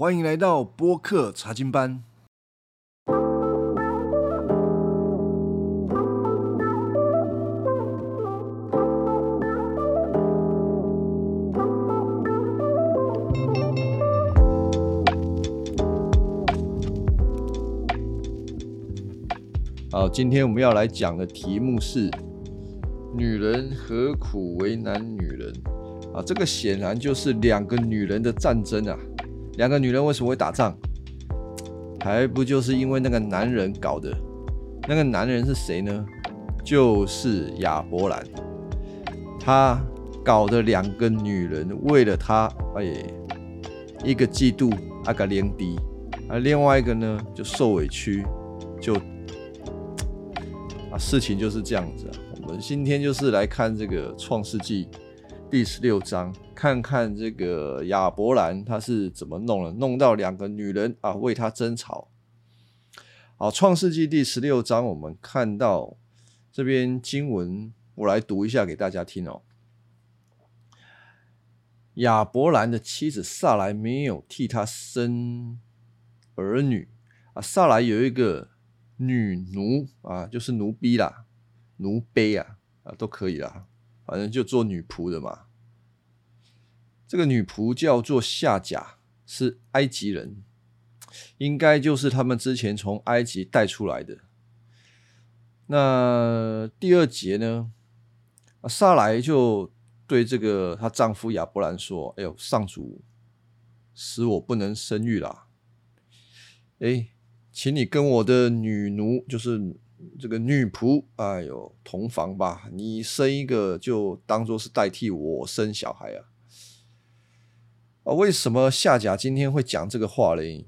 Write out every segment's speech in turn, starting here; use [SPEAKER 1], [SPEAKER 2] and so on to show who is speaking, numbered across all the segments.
[SPEAKER 1] 欢迎来到播客查经班。
[SPEAKER 2] 好，今天我们要来讲的题目是“女人何苦为难女人”啊，这个显然就是两个女人的战争啊。两个女人为什么会打仗？还不就是因为那个男人搞的？那个男人是谁呢？就是亚伯兰，他搞的两个女人为了他，哎，一个嫉妒阿嘎连迪，而另外一个呢就受委屈，就。啊，事情就是这样子啊。我们今天就是来看这个《创世纪》第十六章，看看这个亚伯兰他是怎么弄了，弄到两个女人啊为他争吵。好，《创世纪》第十六章，我们看到这边经文，我来读一下给大家听哦。亚伯兰的妻子萨莱没有替他生儿女啊，萨莱有一个。女奴啊，就是奴婢啦，奴婢啊，啊都可以啦，反正就做女仆的嘛。这个女仆叫做夏甲，是埃及人，应该就是他们之前从埃及带出来的。那第二节呢，啊，萨莱就对这个她丈夫亚伯兰说：“哎呦，上主使我不能生育啦。”哎。请你跟我的女奴，就是这个女仆，哎呦，同房吧。你生一个，就当做是代替我生小孩啊。啊，为什么夏甲今天会讲这个话嘞？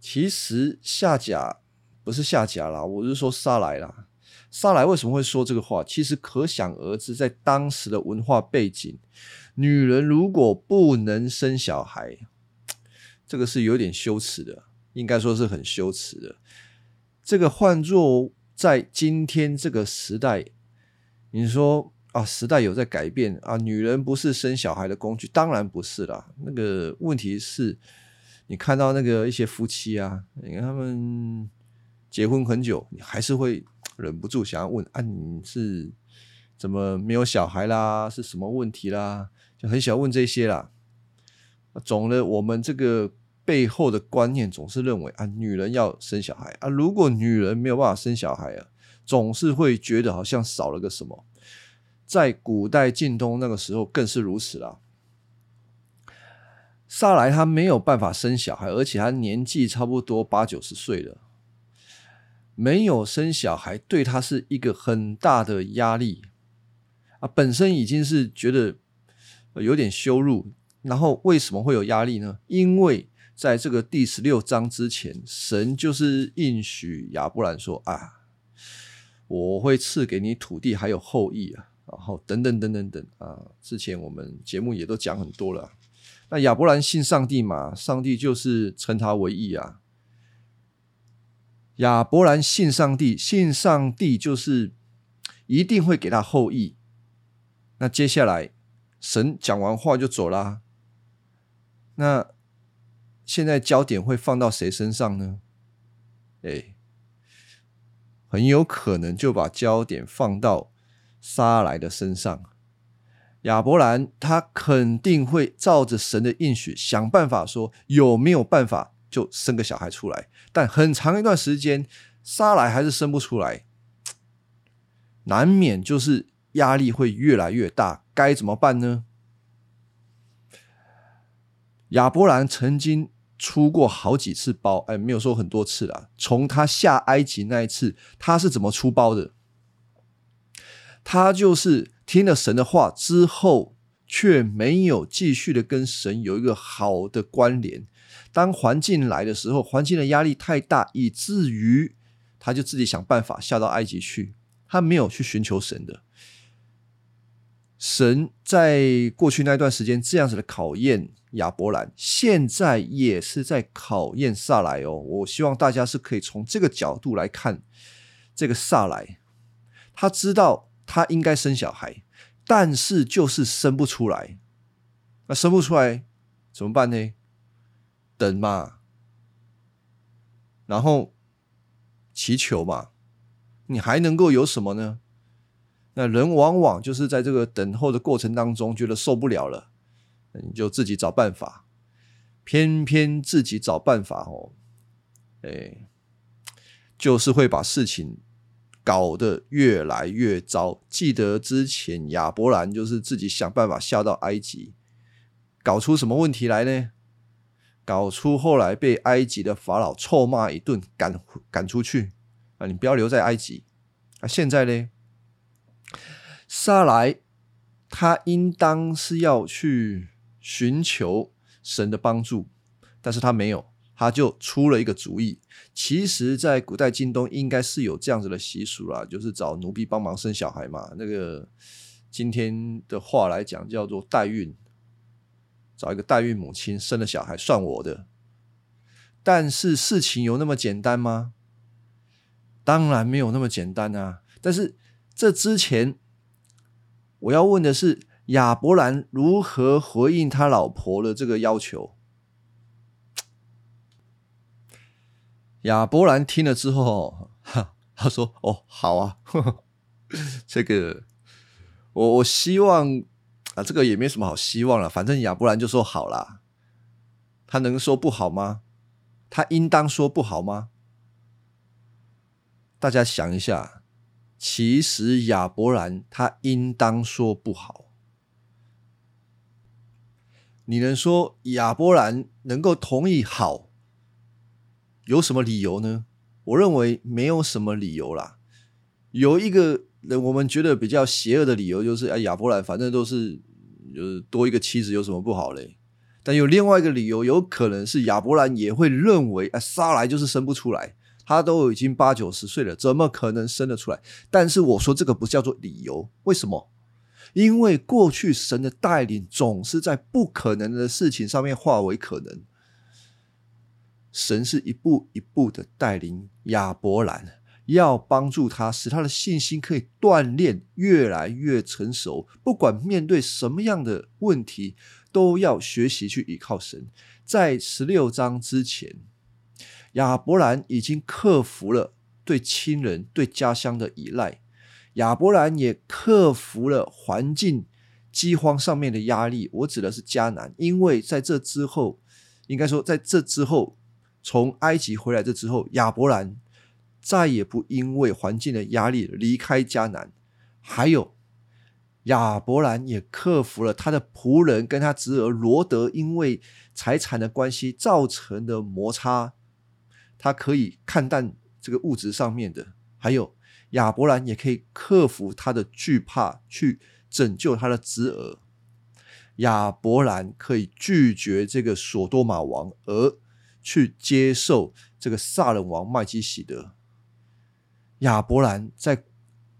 [SPEAKER 2] 其实夏甲不是夏甲啦，我是说沙来啦。沙来为什么会说这个话？其实可想而知，在当时的文化背景，女人如果不能生小孩，这个是有点羞耻的。应该说是很羞耻的。这个换作在今天这个时代，你说啊，时代有在改变啊，女人不是生小孩的工具，当然不是啦。那个问题是，你看到那个一些夫妻啊，你看他们结婚很久，你还是会忍不住想要问啊，你是怎么没有小孩啦？是什么问题啦？就很想问这些啦。总的，我们这个。背后的观念总是认为啊，女人要生小孩啊。如果女人没有办法生小孩啊，总是会觉得好像少了个什么。在古代近东那个时候更是如此啦。萨莱他没有办法生小孩，而且他年纪差不多八九十岁了，没有生小孩对他是一个很大的压力啊。本身已经是觉得有点羞辱，然后为什么会有压力呢？因为在这个第十六章之前，神就是应许亚伯兰说：“啊，我会赐给你土地，还有后裔啊，然后等等等等等啊。”之前我们节目也都讲很多了。那亚伯兰信上帝嘛，上帝就是称他为义啊。亚伯兰信上帝，信上帝就是一定会给他后裔。那接下来神讲完话就走啦。那。现在焦点会放到谁身上呢？哎，很有可能就把焦点放到沙来的身上。亚伯兰他肯定会照着神的应许想办法，说有没有办法就生个小孩出来。但很长一段时间，沙来还是生不出来，难免就是压力会越来越大。该怎么办呢？亚伯兰曾经。出过好几次包，哎，没有说很多次啦。从他下埃及那一次，他是怎么出包的？他就是听了神的话之后，却没有继续的跟神有一个好的关联。当环境来的时候，环境的压力太大，以至于他就自己想办法下到埃及去，他没有去寻求神的。神在过去那段时间这样子的考验。亚伯兰现在也是在考验萨莱哦，我希望大家是可以从这个角度来看这个萨莱，他知道他应该生小孩，但是就是生不出来，那生不出来怎么办呢？等嘛，然后祈求嘛，你还能够有什么呢？那人往往就是在这个等候的过程当中，觉得受不了了，你就自己找办法，偏偏自己找办法哦，哎，就是会把事情搞得越来越糟。记得之前亚伯兰就是自己想办法下到埃及，搞出什么问题来呢？搞出后来被埃及的法老臭骂一顿，赶赶出去啊！你不要留在埃及啊！现在呢？萨来，他应当是要去寻求神的帮助，但是他没有，他就出了一个主意。其实，在古代京东应该是有这样子的习俗啦，就是找奴婢帮忙生小孩嘛。那个今天的话来讲，叫做代孕，找一个代孕母亲生了小孩算我的。但是事情有那么简单吗？当然没有那么简单啊！但是这之前。我要问的是，亚伯兰如何回应他老婆的这个要求？亚伯兰听了之后，哈，他说：“哦，好啊，这个我我希望啊，这个也没什么好希望了，反正亚伯兰就说好啦，他能说不好吗？他应当说不好吗？大家想一下。”其实亚伯兰他应当说不好。你能说亚伯兰能够同意好？有什么理由呢？我认为没有什么理由啦。有一个人我们觉得比较邪恶的理由就是，哎，亚伯兰反正都是就是多一个妻子，有什么不好嘞？但有另外一个理由，有可能是亚伯兰也会认为，哎，杀来就是生不出来。他都已经八九十岁了，怎么可能生得出来？但是我说这个不叫做理由，为什么？因为过去神的带领总是在不可能的事情上面化为可能。神是一步一步的带领亚伯兰，要帮助他，使他的信心可以锻炼越来越成熟。不管面对什么样的问题，都要学习去依靠神。在十六章之前。亚伯兰已经克服了对亲人、对家乡的依赖，亚伯兰也克服了环境饥荒上面的压力。我指的是迦南，因为在这之后，应该说在这之后，从埃及回来这之后，亚伯兰再也不因为环境的压力离开迦南。还有，亚伯兰也克服了他的仆人跟他侄儿罗德因为财产的关系造成的摩擦。他可以看淡这个物质上面的，还有亚伯兰也可以克服他的惧怕，去拯救他的侄儿。亚伯兰可以拒绝这个索多玛王，而去接受这个萨冷王麦基喜德。亚伯兰在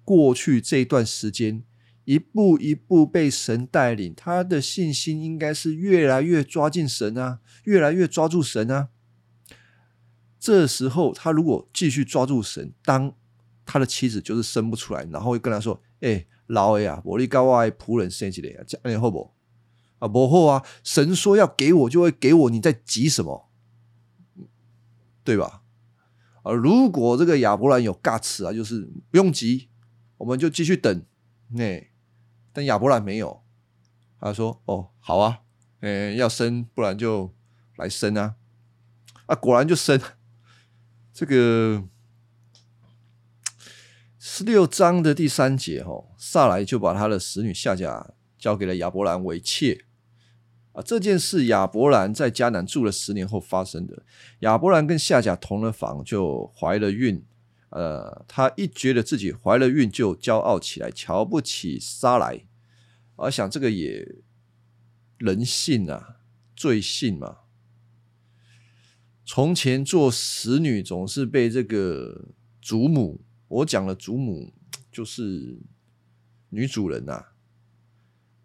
[SPEAKER 2] 过去这一段时间，一步一步被神带领，他的信心应该是越来越抓近神啊，越来越抓住神啊。这时候，他如果继续抓住神，当他的妻子就是生不出来，然后会跟他说：“哎，老爷啊，我力高外仆人生起来啊，这样好不？啊，不好啊！神说要给我，就会给我，你在急什么？对吧？啊，如果这个亚伯兰有尬词啊，就是不用急，我们就继续等。哎，但亚伯兰没有，他说：哦，好啊，哎，要生，不然就来生啊！啊，果然就生。”这个十六章的第三节，哦，萨来就把他的使女夏甲交给了亚伯兰为妾啊。这件事亚伯兰在迦南住了十年后发生的。亚伯兰跟夏甲同了房，就怀了孕。呃，他一觉得自己怀了孕，就骄傲起来，瞧不起撒来。我想这个也人性啊，罪性嘛。从前做使女总是被这个祖母，我讲了祖母就是女主人呐，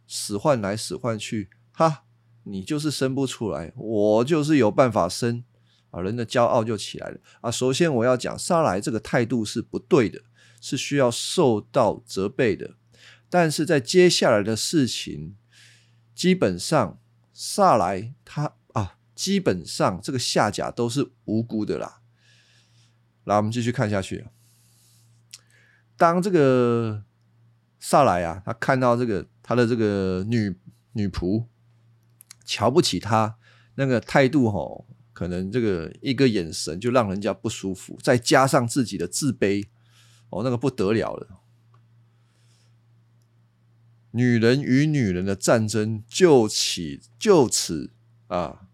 [SPEAKER 2] 使唤来使唤去，哈，你就是生不出来，我就是有办法生啊，人的骄傲就起来了啊。首先我要讲，撒来这个态度是不对的，是需要受到责备的。但是在接下来的事情，基本上撒来他啊。基本上这个下甲都是无辜的啦。来，我们继续看下去。当这个萨莱啊，他看到这个他的这个女女仆瞧不起他那个态度，吼，可能这个一个眼神就让人家不舒服，再加上自己的自卑，哦，那个不得了了。女人与女人的战争就起就此啊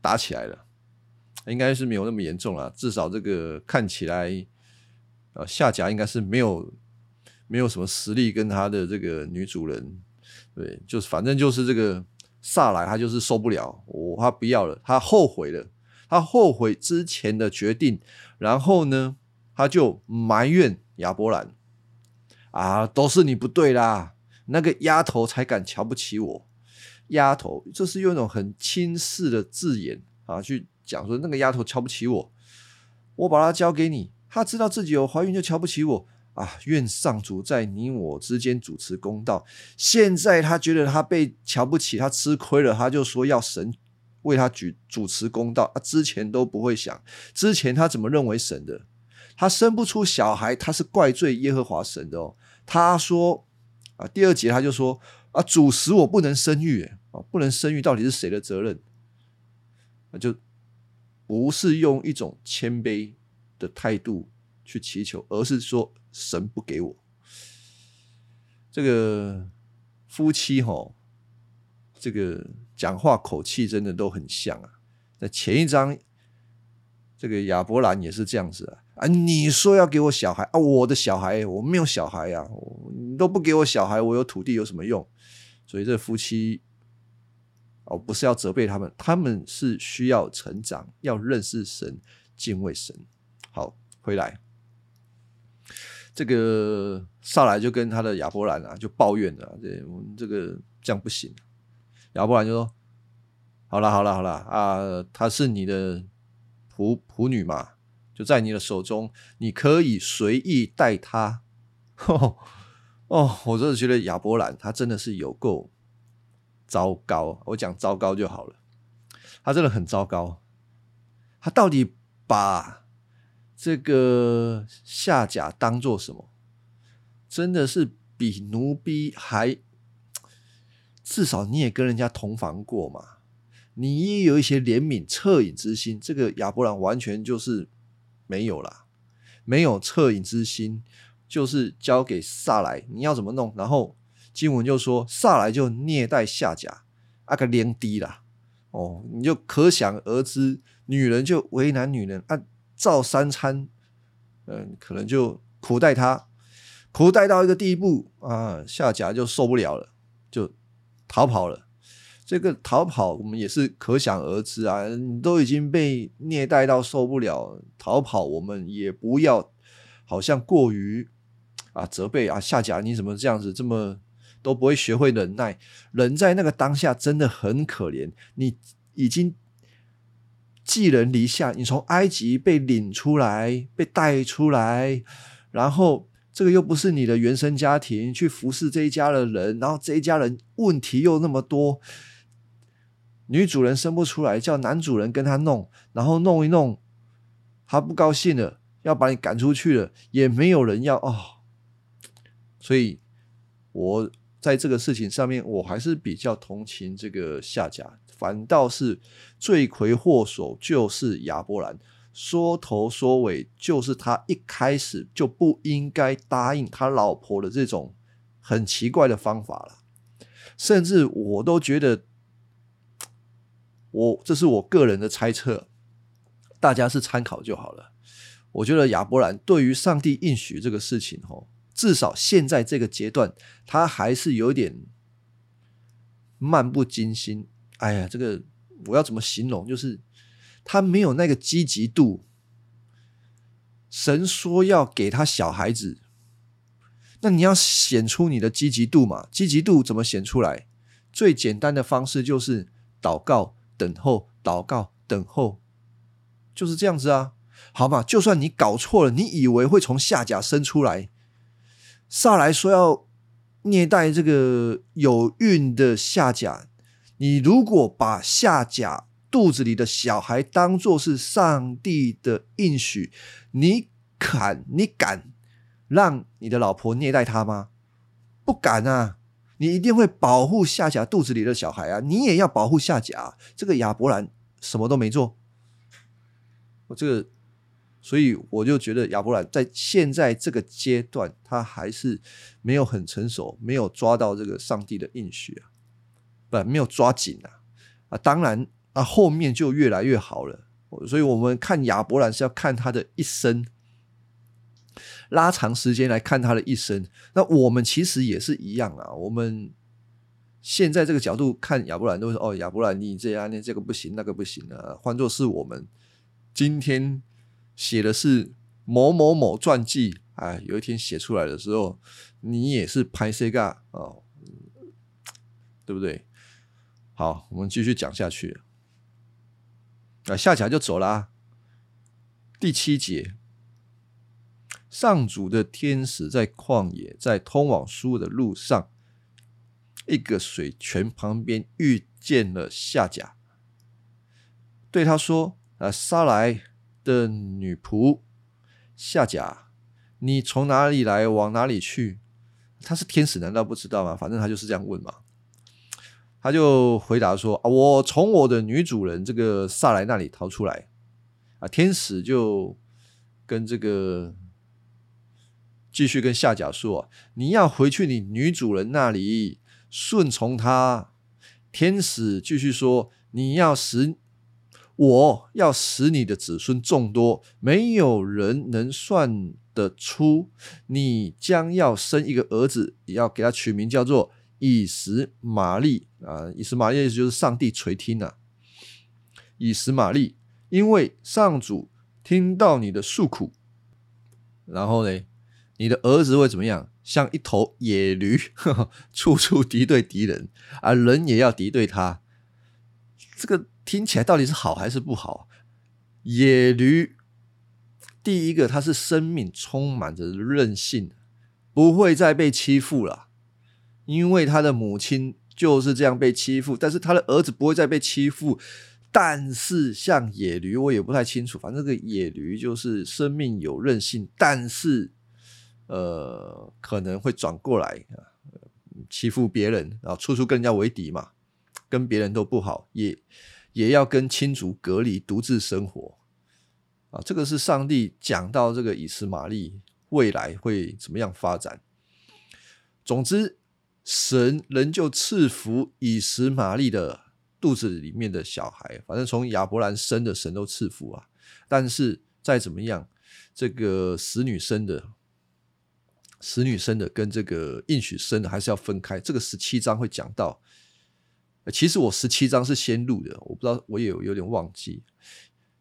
[SPEAKER 2] 打起来了，应该是没有那么严重了，至少这个看起来，呃，夏甲应该是没有没有什么实力跟他的这个女主人，对，就是反正就是这个萨莱他就是受不了，我他不要了，他后悔了，他后悔之前的决定，然后呢，他就埋怨亚伯兰啊，都是你不对啦。那个丫头才敢瞧不起我，丫头，这是用一种很轻视的字眼啊，去讲说那个丫头瞧不起我，我把她交给你，她知道自己有怀孕就瞧不起我啊！愿上主在你我之间主持公道。现在他觉得他被瞧不起，他吃亏了，他就说要神为他举主持公道啊！之前都不会想，之前他怎么认为神的？他生不出小孩，他是怪罪耶和华神的哦。他说。啊，第二节他就说啊，主使我不能生育，啊，不能生育到底是谁的责任？那就不是用一种谦卑的态度去祈求，而是说神不给我。这个夫妻哈，这个讲话口气真的都很像啊。在前一章，这个亚伯兰也是这样子啊。啊！你说要给我小孩啊？我的小孩，我没有小孩呀！你都不给我小孩，我有土地有什么用？所以这夫妻哦，不是要责备他们，他们是需要成长，要认识神，敬畏神。好，回来，这个上来就跟他的亚伯兰啊，就抱怨了，这我们这个这样不行。亚伯兰就说：“好了，好了，好了啊，她是你的仆仆女嘛。”就在你的手中，你可以随意带他。哦，我真的觉得亚伯兰他真的是有够糟糕。我讲糟糕就好了，他真的很糟糕。他到底把这个夏甲当做什么？真的是比奴婢还……至少你也跟人家同房过嘛，你也有一些怜悯、恻隐之心。这个亚伯兰完全就是。没有啦，没有恻隐之心，就是交给萨来，你要怎么弄？然后经文就说萨来就虐待下甲，啊个连低啦，哦，你就可想而知，女人就为难女人啊，照三餐，嗯，可能就苦待他，苦待到一个地步啊，下甲就受不了了，就逃跑了。这个逃跑，我们也是可想而知啊！你都已经被虐待到受不了，逃跑，我们也不要好像过于啊责备啊下甲，你怎么这样子，这么都不会学会忍耐？人在那个当下真的很可怜，你已经寄人篱下，你从埃及被领出来，被带出来，然后这个又不是你的原生家庭，去服侍这一家的人，然后这一家人问题又那么多。女主人生不出来，叫男主人跟他弄，然后弄一弄，他不高兴了，要把你赶出去了，也没有人要哦。所以，我在这个事情上面，我还是比较同情这个夏甲，反倒是罪魁祸首就是亚伯兰，说头说尾就是他一开始就不应该答应他老婆的这种很奇怪的方法了，甚至我都觉得。我这是我个人的猜测，大家是参考就好了。我觉得亚伯兰对于上帝应许这个事情，哦，至少现在这个阶段，他还是有点漫不经心。哎呀，这个我要怎么形容？就是他没有那个积极度。神说要给他小孩子，那你要显出你的积极度嘛？积极度怎么显出来？最简单的方式就是祷告。等候、祷告、等候，就是这样子啊，好吧？就算你搞错了，你以为会从下甲生出来，萨来说要虐待这个有孕的下甲，你如果把下甲肚子里的小孩当做是上帝的应许，你敢你敢让你的老婆虐待他吗？不敢啊！你一定会保护夏甲肚子里的小孩啊！你也要保护夏甲。这个亚伯兰什么都没做，我这个，所以我就觉得亚伯兰在现在这个阶段，他还是没有很成熟，没有抓到这个上帝的应许啊，不，没有抓紧啊啊！当然啊，后面就越来越好了。所以我们看亚伯兰是要看他的一生。拉长时间来看他的一生，那我们其实也是一样啊。我们现在这个角度看亚伯兰，都说哦，亚伯兰你这样，你这个不行，那个不行啊。换作是我们今天写的是某某某传记，哎，有一天写出来的时候，你也是拍 C 嘎哦，对不对？好，我们继续讲下去。啊，下甲就走了。第七节。上主的天使在旷野，在通往书的路上，一个水泉旁边遇见了夏甲，对他说：“啊，杀来的女仆夏甲，你从哪里来，往哪里去？”他是天使，难道不知道吗？反正他就是这样问嘛。他就回答说：“啊，我从我的女主人这个萨莱那里逃出来。”啊，天使就跟这个。继续跟夏甲说：“你要回去你女主人那里，顺从她。”天使继续说：“你要使我要使你的子孙众多，没有人能算得出。你将要生一个儿子，也要给他取名叫做以实玛利啊！以实玛利意思就是上帝垂听啊！以实玛利，因为上主听到你的诉苦，然后呢？”你的儿子会怎么样？像一头野驴，处处敌对敌人，而人也要敌对他。这个听起来到底是好还是不好？野驴，第一个，它是生命充满着韧性，不会再被欺负了，因为他的母亲就是这样被欺负，但是他的儿子不会再被欺负。但是像野驴，我也不太清楚，反正这个野驴就是生命有韧性，但是。呃，可能会转过来，欺负别人，然后处处跟人家为敌嘛，跟别人都不好，也也要跟亲族隔离，独自生活啊。这个是上帝讲到这个以斯玛利未来会怎么样发展。总之，神仍旧赐福以实玛利的肚子里面的小孩，反正从亚伯兰生的，神都赐福啊。但是再怎么样，这个死女生的。使女生的跟这个应许生的还是要分开。这个十七章会讲到，其实我十七章是先录的，我不知道我也有有点忘记。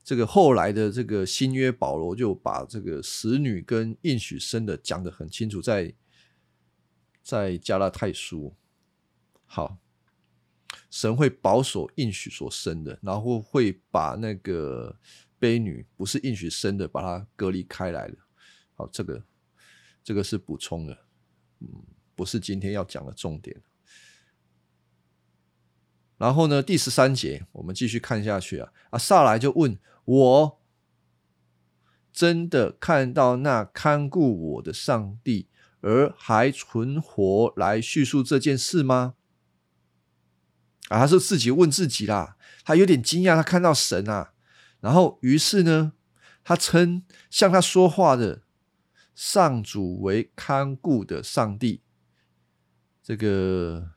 [SPEAKER 2] 这个后来的这个新约保罗就把这个使女跟应许生的讲得很清楚，在在加拉太书。好，神会保守应许所生的，然后会把那个悲女不是应许生的，把它隔离开来了。好，这个。这个是补充的，嗯，不是今天要讲的重点。然后呢，第十三节我们继续看下去啊，啊，萨来就问我，真的看到那看顾我的上帝，而还存活来叙述这件事吗？啊，他是自己问自己啦，他有点惊讶，他看到神啊，然后于是呢，他称向他说话的。上主为看顾的上帝，这个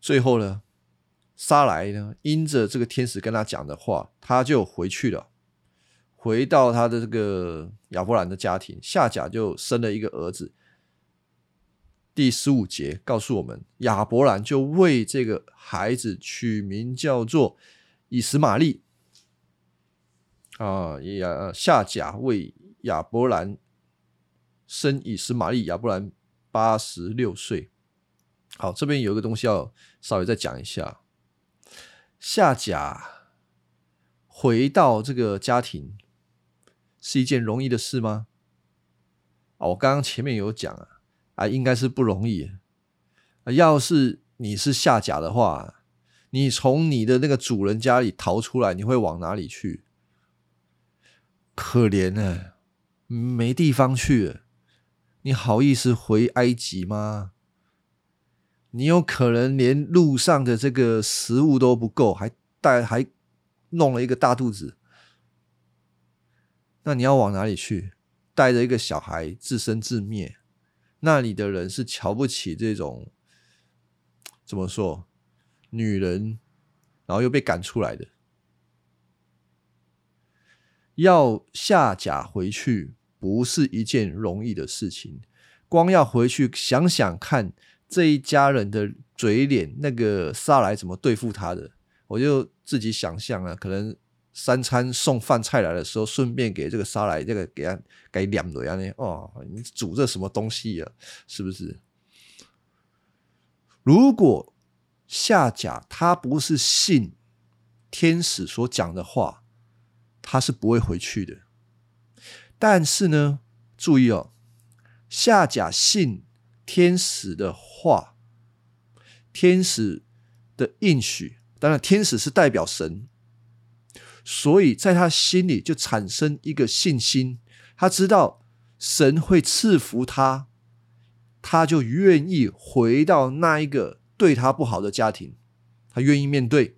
[SPEAKER 2] 最后呢，沙来呢，因着这个天使跟他讲的话，他就回去了，回到他的这个亚伯兰的家庭，夏甲就生了一个儿子。第十五节告诉我们，亚伯兰就为这个孩子取名叫做以实玛利。啊，亚夏甲为。亚伯兰生以实玛利，亚伯兰八十六岁。好，这边有一个东西要稍微再讲一下。夏甲回到这个家庭是一件容易的事吗？啊，我刚刚前面有讲啊，啊，应该是不容易。要是你是夏甲的话，你从你的那个主人家里逃出来，你会往哪里去？可怜呢，没地方去。你好意思回埃及吗？你有可能连路上的这个食物都不够，还带还弄了一个大肚子。那你要往哪里去？带着一个小孩自生自灭？那里的人是瞧不起这种怎么说女人，然后又被赶出来的。要下甲回去，不是一件容易的事情。光要回去想想看。这一家人的嘴脸，那个沙来怎么对付他的？我就自己想象啊，可能三餐送饭菜来的时候，顺便给这个沙来这个给他给两对啊呢？哦，你煮这什么东西啊？是不是？如果夏甲他不是信天使所讲的话，他是不会回去的。但是呢，注意哦，夏甲信。天使的话，天使的应许，当然天使是代表神，所以在他心里就产生一个信心，他知道神会赐福他，他就愿意回到那一个对他不好的家庭，他愿意面对。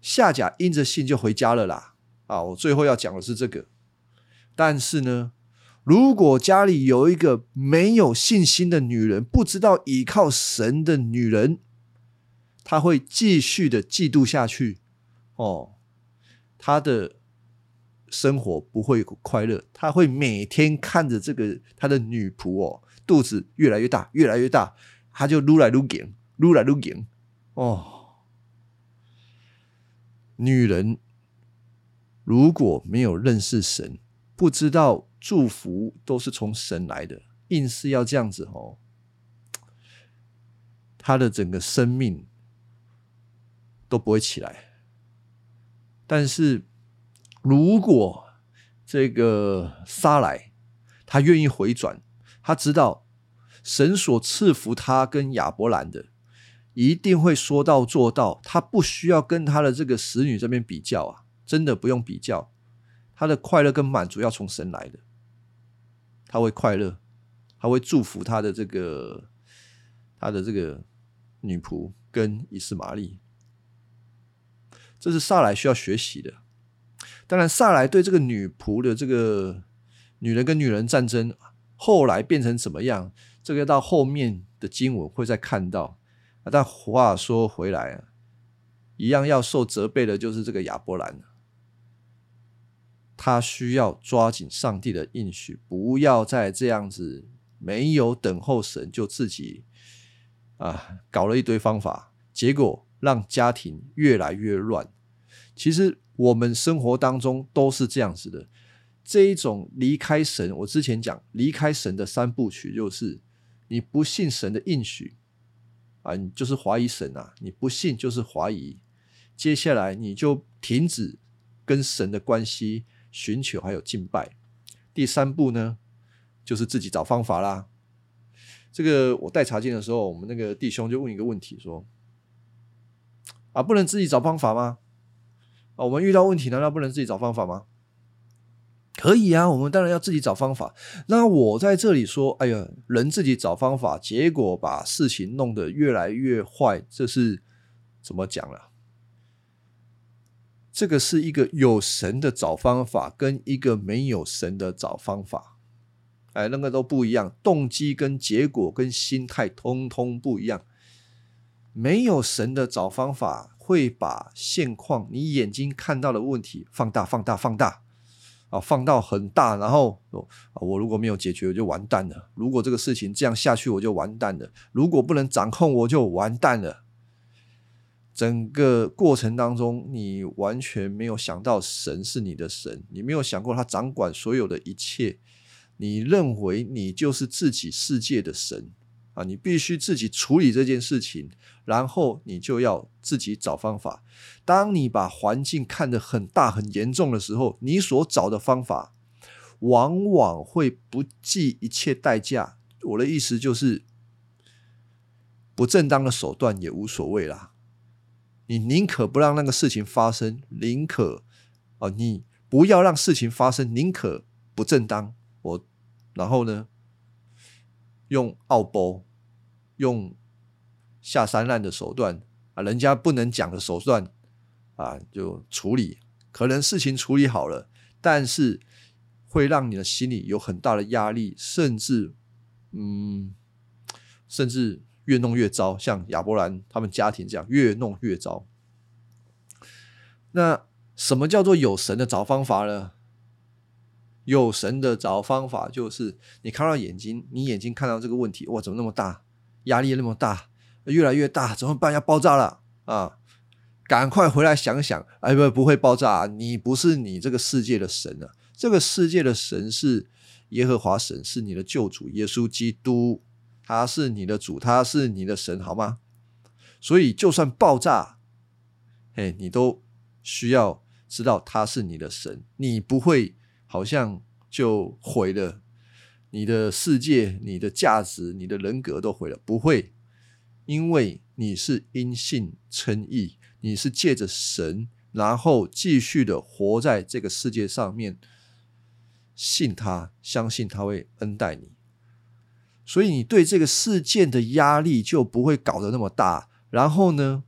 [SPEAKER 2] 夏甲因着信就回家了啦。啊，我最后要讲的是这个，但是呢。如果家里有一个没有信心的女人，不知道依靠神的女人，她会继续的嫉妒下去。哦，他的生活不会快乐，他会每天看着这个他的女仆哦，肚子越来越大，越来越大，他就撸来撸紧，撸来撸紧。哦，女人如果没有认识神，不知道。祝福都是从神来的，硬是要这样子哦，他的整个生命都不会起来。但是如果这个沙来，他愿意回转，他知道神所赐福他跟亚伯兰的，一定会说到做到，他不需要跟他的这个使女这边比较啊，真的不用比较，他的快乐跟满足要从神来的。他会快乐，他会祝福他的这个他的这个女仆跟伊斯玛利，这是萨莱需要学习的。当然，萨莱对这个女仆的这个女人跟女人战争后来变成怎么样，这个到后面的经文会再看到。但话说回来，一样要受责备的就是这个亚伯兰。他需要抓紧上帝的应许，不要再这样子没有等候神就自己啊搞了一堆方法，结果让家庭越来越乱。其实我们生活当中都是这样子的，这一种离开神，我之前讲离开神的三部曲，就是你不信神的应许啊，你就是怀疑神啊，你不信就是怀疑，接下来你就停止跟神的关系。寻求还有敬拜，第三步呢，就是自己找方法啦。这个我带查经的时候，我们那个弟兄就问一个问题说：“啊，不能自己找方法吗？啊，我们遇到问题难道不能自己找方法吗？”可以啊，我们当然要自己找方法。那我在这里说：“哎呀，人自己找方法，结果把事情弄得越来越坏，这是怎么讲了？”这个是一个有神的找方法，跟一个没有神的找方法，哎，那个都不一样，动机跟结果跟心态通通不一样。没有神的找方法，会把现况你眼睛看到的问题放大、放大、放大，啊，放到很大，然后我如果没有解决，我就完蛋了。如果这个事情这样下去，我就完蛋了。如果不能掌控，我就完蛋了。整个过程当中，你完全没有想到神是你的神，你没有想过他掌管所有的一切，你认为你就是自己世界的神啊！你必须自己处理这件事情，然后你就要自己找方法。当你把环境看得很大很严重的时候，你所找的方法往往会不计一切代价。我的意思就是，不正当的手段也无所谓啦。你宁可不让那个事情发生，宁可啊，你不要让事情发生，宁可不正当。我然后呢，用奥博，用下三滥的手段啊，人家不能讲的手段啊，就处理。可能事情处理好了，但是会让你的心里有很大的压力，甚至嗯，甚至。越弄越糟，像亚伯兰他们家庭这样，越弄越糟。那什么叫做有神的找方法呢？有神的找方法就是，你看到眼睛，你眼睛看到这个问题，哇，怎么那么大？压力那么大，越来越大，怎么办？要爆炸了啊！赶快回来想想，哎，不，不会爆炸。你不是你这个世界的神啊，这个世界的神是耶和华神，是你的救主耶稣基督。他是你的主，他是你的神，好吗？所以就算爆炸，嘿，你都需要知道他是你的神，你不会好像就毁了。你的世界、你的价值、你的人格都毁了，不会，因为你是因信称义，你是借着神，然后继续的活在这个世界上面，信他，相信他会恩待你。所以你对这个事件的压力就不会搞得那么大，然后呢，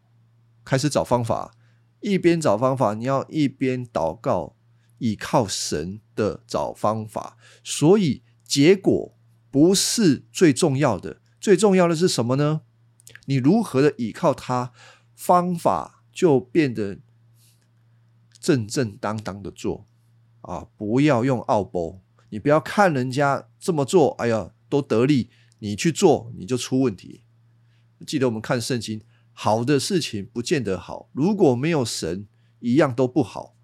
[SPEAKER 2] 开始找方法，一边找方法，你要一边祷告，依靠神的找方法。所以结果不是最重要的，最重要的是什么呢？你如何的依靠他，方法就变得正正当当的做啊！不要用奥博，你不要看人家这么做，哎呀。都得利，你去做你就出问题。记得我们看圣经，好的事情不见得好，如果没有神，一样都不好。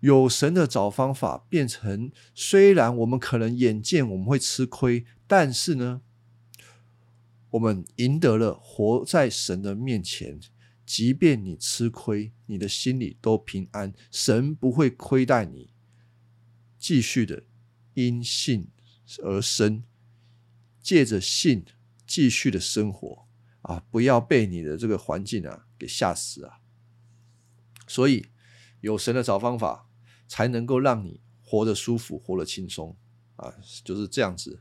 [SPEAKER 2] 有神的找方法，变成虽然我们可能眼见我们会吃亏，但是呢，我们赢得了活在神的面前，即便你吃亏，你的心里都平安，神不会亏待你，继续的因信。而生，借着信继续的生活啊！不要被你的这个环境啊给吓死啊！所以有神的找方法，才能够让你活得舒服，活得轻松啊！就是这样子。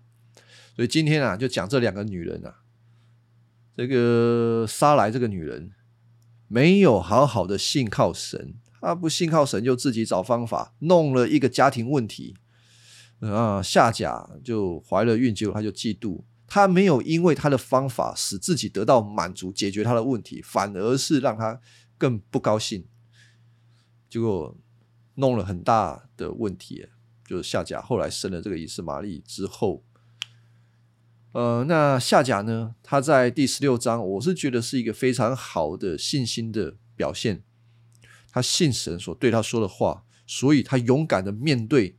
[SPEAKER 2] 所以今天啊，就讲这两个女人啊，这个杀来这个女人没有好好的信靠神，她不信靠神，就自己找方法，弄了一个家庭问题。啊，夏甲就怀了孕，结果他就嫉妒，他没有因为他的方法使自己得到满足，解决他的问题，反而是让他更不高兴，结果弄了很大的问题。就是夏甲后来生了这个以斯玛利之后，呃，那夏甲呢，他在第十六章，我是觉得是一个非常好的信心的表现，他信神所对他说的话，所以他勇敢的面对。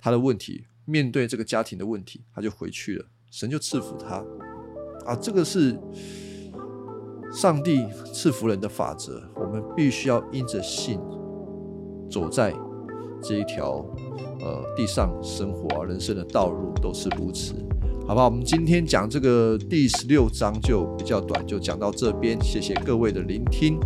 [SPEAKER 2] 他的问题，面对这个家庭的问题，他就回去了，神就赐福他啊！这个是上帝赐福人的法则，我们必须要因着信走在这一条呃地上生活啊，人生的道路都是如此，好吧？我们今天讲这个第十六章就比较短，就讲到这边，谢谢各位的聆听。